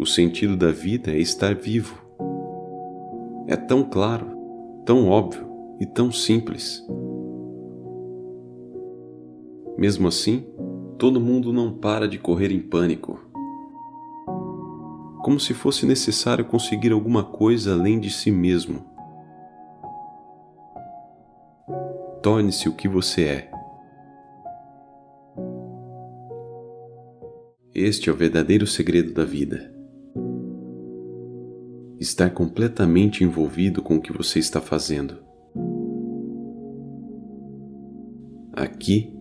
O sentido da vida é estar vivo. É tão claro, tão óbvio e tão simples. Mesmo assim, todo mundo não para de correr em pânico. Como se fosse necessário conseguir alguma coisa além de si mesmo. Torne-se o que você é. Este é o verdadeiro segredo da vida estar completamente envolvido com o que você está fazendo. Aqui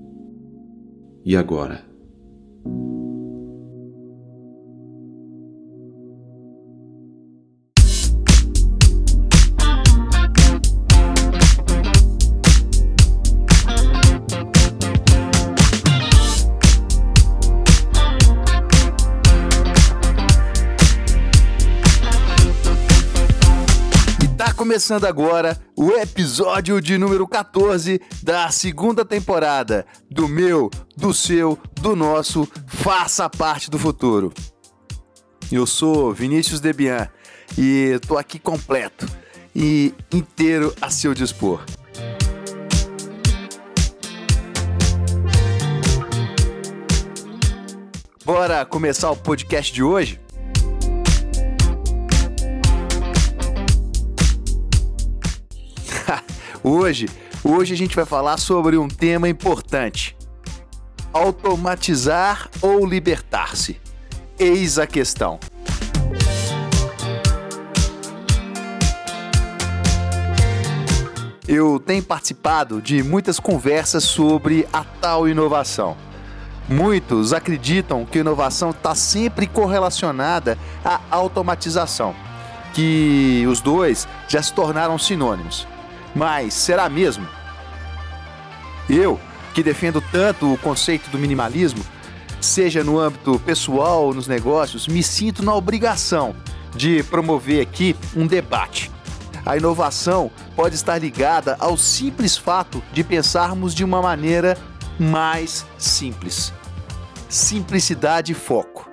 e agora. Começando agora o episódio de número 14 da segunda temporada do meu, do seu, do nosso Faça Parte do Futuro. Eu sou Vinícius Debian e tô aqui completo e inteiro a seu dispor. Bora começar o podcast de hoje? Hoje, hoje a gente vai falar sobre um tema importante: automatizar ou libertar-se. Eis a questão. Eu tenho participado de muitas conversas sobre a tal inovação. Muitos acreditam que inovação está sempre correlacionada à automatização, que os dois já se tornaram sinônimos. Mas será mesmo? Eu, que defendo tanto o conceito do minimalismo, seja no âmbito pessoal ou nos negócios, me sinto na obrigação de promover aqui um debate. A inovação pode estar ligada ao simples fato de pensarmos de uma maneira mais simples. Simplicidade e foco.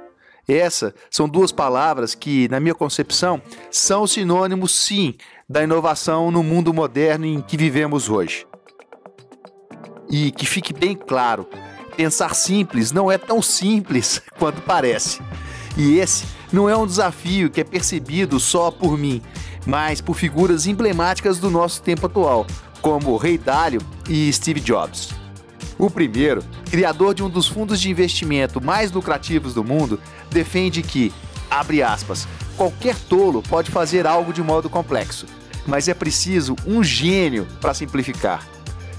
Essas são duas palavras que, na minha concepção, são sinônimos, sim, da inovação no mundo moderno em que vivemos hoje. E que fique bem claro, pensar simples não é tão simples quanto parece. E esse não é um desafio que é percebido só por mim, mas por figuras emblemáticas do nosso tempo atual, como Rei Dalio e Steve Jobs. O primeiro, criador de um dos fundos de investimento mais lucrativos do mundo, defende que, abre aspas, qualquer tolo pode fazer algo de modo complexo, mas é preciso um gênio para simplificar.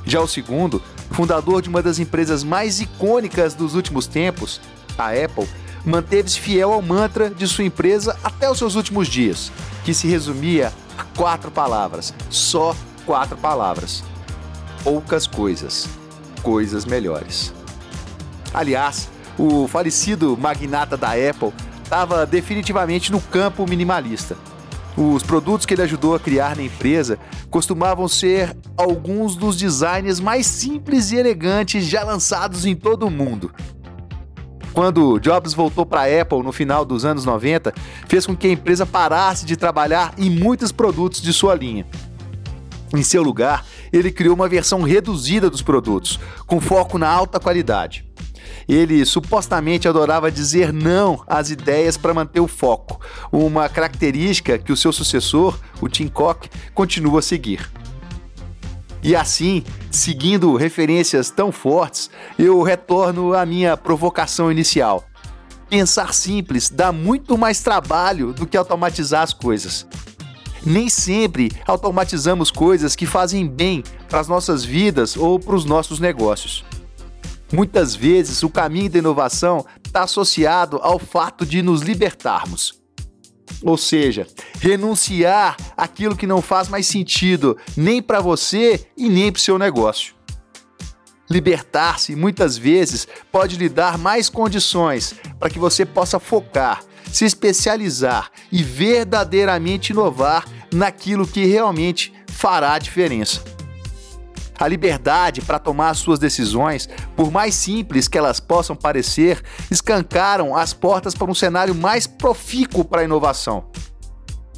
Já o segundo, fundador de uma das empresas mais icônicas dos últimos tempos, a Apple, manteve-se fiel ao mantra de sua empresa até os seus últimos dias, que se resumia a quatro palavras, só quatro palavras. Poucas coisas, coisas melhores. Aliás, o falecido magnata da Apple estava definitivamente no campo minimalista. Os produtos que ele ajudou a criar na empresa costumavam ser alguns dos designs mais simples e elegantes já lançados em todo o mundo. Quando Jobs voltou para a Apple no final dos anos 90, fez com que a empresa parasse de trabalhar em muitos produtos de sua linha. Em seu lugar, ele criou uma versão reduzida dos produtos, com foco na alta qualidade. Ele supostamente adorava dizer não às ideias para manter o foco, uma característica que o seu sucessor, o Tim Cook, continua a seguir. E assim, seguindo referências tão fortes, eu retorno à minha provocação inicial. Pensar simples dá muito mais trabalho do que automatizar as coisas. Nem sempre automatizamos coisas que fazem bem para as nossas vidas ou para os nossos negócios. Muitas vezes o caminho da inovação está associado ao fato de nos libertarmos. Ou seja, renunciar aquilo que não faz mais sentido nem para você e nem para o seu negócio. Libertar-se muitas vezes pode lhe dar mais condições para que você possa focar, se especializar e verdadeiramente inovar naquilo que realmente fará a diferença. A liberdade para tomar suas decisões, por mais simples que elas possam parecer, escancaram as portas para um cenário mais profícuo para a inovação.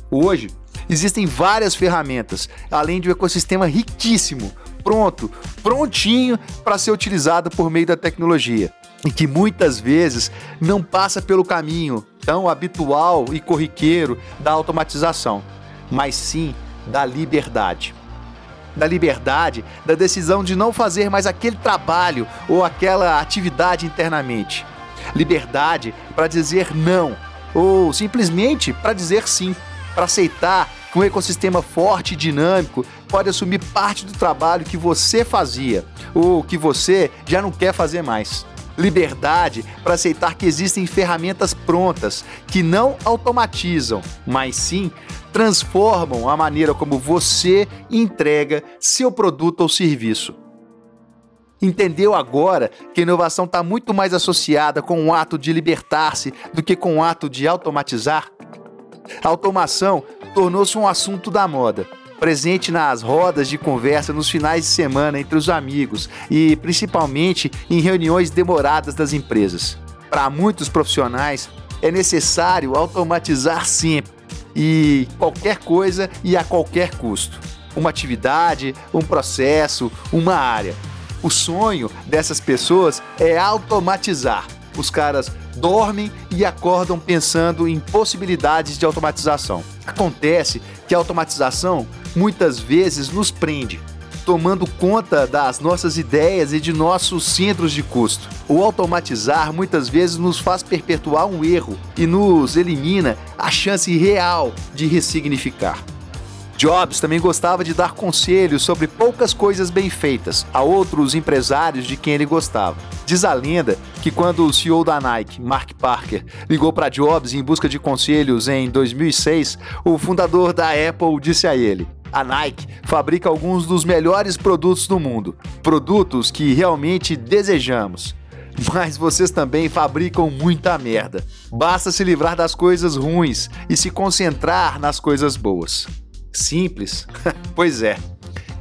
Hoje, existem várias ferramentas, além de um ecossistema riquíssimo, pronto, prontinho para ser utilizado por meio da tecnologia. E que muitas vezes não passa pelo caminho tão habitual e corriqueiro da automatização, mas sim da liberdade da liberdade, da decisão de não fazer mais aquele trabalho ou aquela atividade internamente. Liberdade para dizer não, ou simplesmente para dizer sim, para aceitar que um ecossistema forte e dinâmico pode assumir parte do trabalho que você fazia ou que você já não quer fazer mais. Liberdade para aceitar que existem ferramentas prontas que não automatizam, mas sim transformam a maneira como você entrega seu produto ou serviço. Entendeu agora que a inovação está muito mais associada com o ato de libertar-se do que com o ato de automatizar? A automação tornou-se um assunto da moda, presente nas rodas de conversa nos finais de semana entre os amigos e principalmente em reuniões demoradas das empresas. Para muitos profissionais, é necessário automatizar sempre e qualquer coisa e a qualquer custo. Uma atividade, um processo, uma área. O sonho dessas pessoas é automatizar. Os caras dormem e acordam pensando em possibilidades de automatização. Acontece que a automatização muitas vezes nos prende, tomando conta das nossas ideias e de nossos centros de custo. O automatizar muitas vezes nos faz perpetuar um erro e nos elimina a chance real de ressignificar. Jobs também gostava de dar conselhos sobre poucas coisas bem feitas a outros empresários de quem ele gostava. Diz a lenda que quando o CEO da Nike, Mark Parker, ligou para Jobs em busca de conselhos em 2006, o fundador da Apple disse a ele: a Nike fabrica alguns dos melhores produtos do mundo, produtos que realmente desejamos. Mas vocês também fabricam muita merda. Basta se livrar das coisas ruins e se concentrar nas coisas boas. Simples? pois é.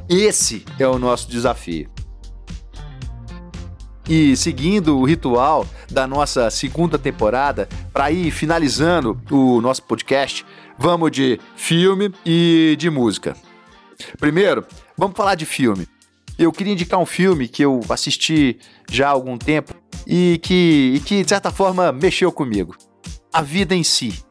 Esse é o nosso desafio. E seguindo o ritual da nossa segunda temporada, para ir finalizando o nosso podcast, Vamos de filme e de música. Primeiro, vamos falar de filme. Eu queria indicar um filme que eu assisti já há algum tempo e que, e que de certa forma, mexeu comigo. A Vida em Si.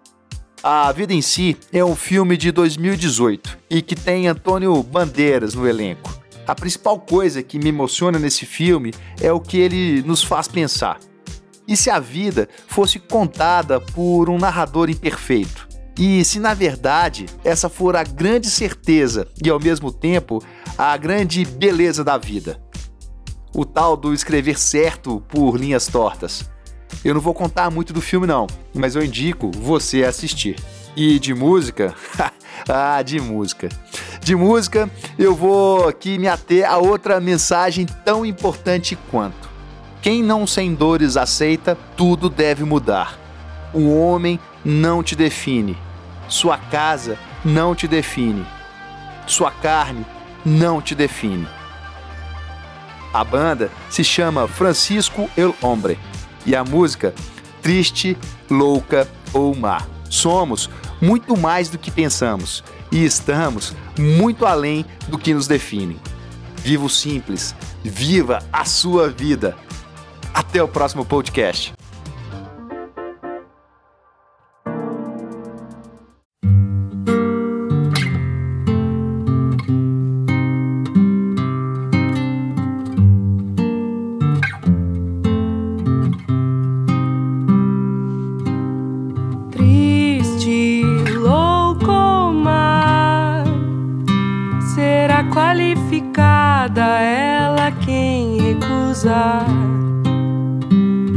A Vida em Si é um filme de 2018 e que tem Antônio Bandeiras no elenco. A principal coisa que me emociona nesse filme é o que ele nos faz pensar. E se a vida fosse contada por um narrador imperfeito? E se na verdade essa for a grande certeza e ao mesmo tempo a grande beleza da vida. O tal do escrever certo por linhas tortas. Eu não vou contar muito do filme não, mas eu indico você assistir. E de música? ah, de música. De música, eu vou aqui me ater a outra mensagem tão importante quanto. Quem não sem dores aceita, tudo deve mudar. O homem não te define, sua casa não te define. Sua carne não te define. A banda se chama Francisco El Hombre e a música Triste, Louca ou Má. Somos muito mais do que pensamos e estamos muito além do que nos define. Viva o simples, viva a sua vida. Até o próximo podcast. Qualificada ela quem recusar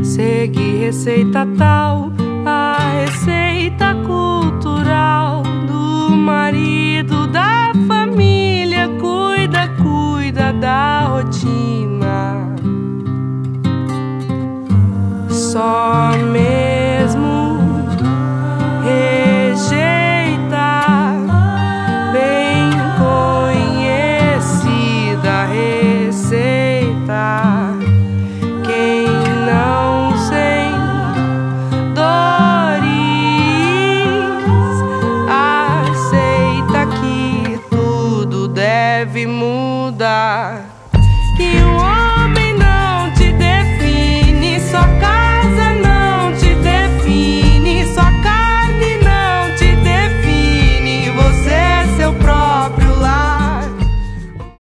Segue receita tal, a receita cultural do marido da família. Cuida, cuida da rotina. Só